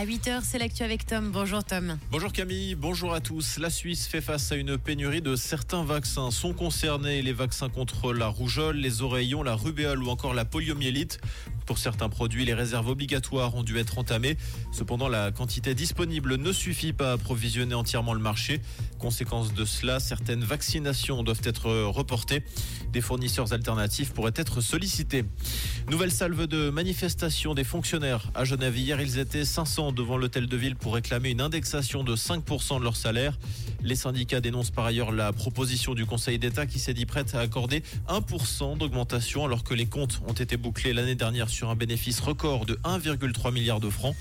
À 8h, c'est l'actu avec Tom. Bonjour Tom. Bonjour Camille, bonjour à tous. La Suisse fait face à une pénurie de certains vaccins. Sont concernés les vaccins contre la rougeole, les oreillons, la rubéole ou encore la poliomyélite. Pour certains produits, les réserves obligatoires ont dû être entamées. Cependant, la quantité disponible ne suffit pas à approvisionner entièrement le marché. Conséquence de cela, certaines vaccinations doivent être reportées. Des fournisseurs alternatifs pourraient être sollicités. Nouvelle salve de manifestation des fonctionnaires. À Genève, hier, ils étaient 500 devant l'hôtel de ville pour réclamer une indexation de 5% de leur salaire. Les syndicats dénoncent par ailleurs la proposition du Conseil d'État qui s'est dit prête à accorder 1% d'augmentation alors que les comptes ont été bouclés l'année dernière un bénéfice record de 1,3 milliard de francs.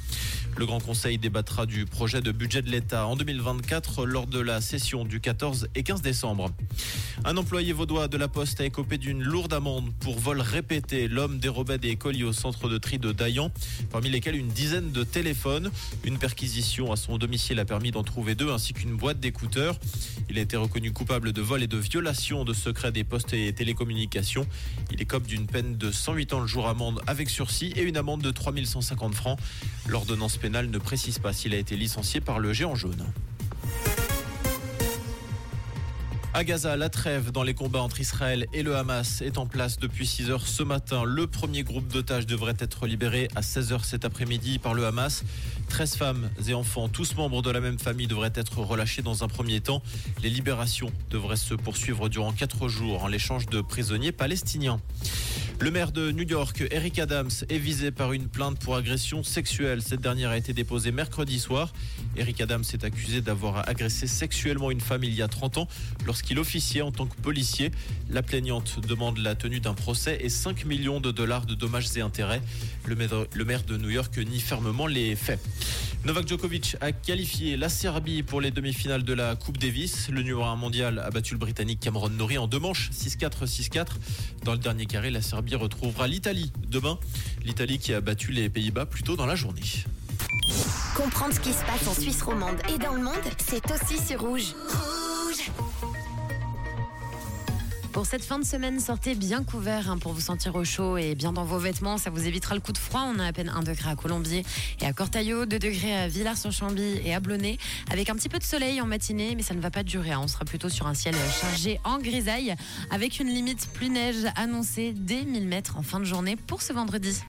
Le Grand Conseil débattra du projet de budget de l'État en 2024 lors de la session du 14 et 15 décembre. Un employé vaudois de la Poste a écopé d'une lourde amende pour vol répété. L'homme dérobait des colis au centre de tri de Dayan, parmi lesquels une dizaine de téléphones. Une perquisition à son domicile a permis d'en trouver deux ainsi qu'une boîte d'écouteurs. Il a été reconnu coupable de vol et de violation de secret des postes et télécommunications. Il écope d'une peine de 108 ans le jour amende avec sursis et une amende de 3150 francs. L'ordonnance pénale ne précise pas s'il a été licencié par le géant jaune. À Gaza, la trêve dans les combats entre Israël et le Hamas est en place depuis 6 heures ce matin. Le premier groupe d'otages devrait être libéré à 16 heures cet après-midi par le Hamas. 13 femmes et enfants, tous membres de la même famille, devraient être relâchés dans un premier temps. Les libérations devraient se poursuivre durant 4 jours en l'échange de prisonniers palestiniens. Le maire de New York, Eric Adams, est visé par une plainte pour agression sexuelle. Cette dernière a été déposée mercredi soir. Eric Adams est accusé d'avoir agressé sexuellement une femme il y a 30 ans lorsqu'il officiait en tant que policier. La plaignante demande la tenue d'un procès et 5 millions de dollars de dommages et intérêts. Le maire de New York nie fermement les faits. Novak Djokovic a qualifié la Serbie pour les demi-finales de la Coupe Davis. Le numéro 1 mondial a battu le Britannique Cameron Norrie en deux manches, 6-4, 6-4. Dans le dernier carré, la Serbie retrouvera l'Italie demain. L'Italie qui a battu les Pays-Bas plus tôt dans la journée. Comprendre ce qui se passe en Suisse romande et dans le monde, c'est aussi sur Rouge. Rouge pour cette fin de semaine, sortez bien couvert hein, pour vous sentir au chaud et bien dans vos vêtements. Ça vous évitera le coup de froid. On a à peine 1 degré à Colombier et à Cortaillot, 2 degrés à Villars-sur-Chambly et à Blonay, avec un petit peu de soleil en matinée, mais ça ne va pas durer. Hein. On sera plutôt sur un ciel chargé en grisaille, avec une limite plus neige annoncée dès 1000 mètres en fin de journée pour ce vendredi.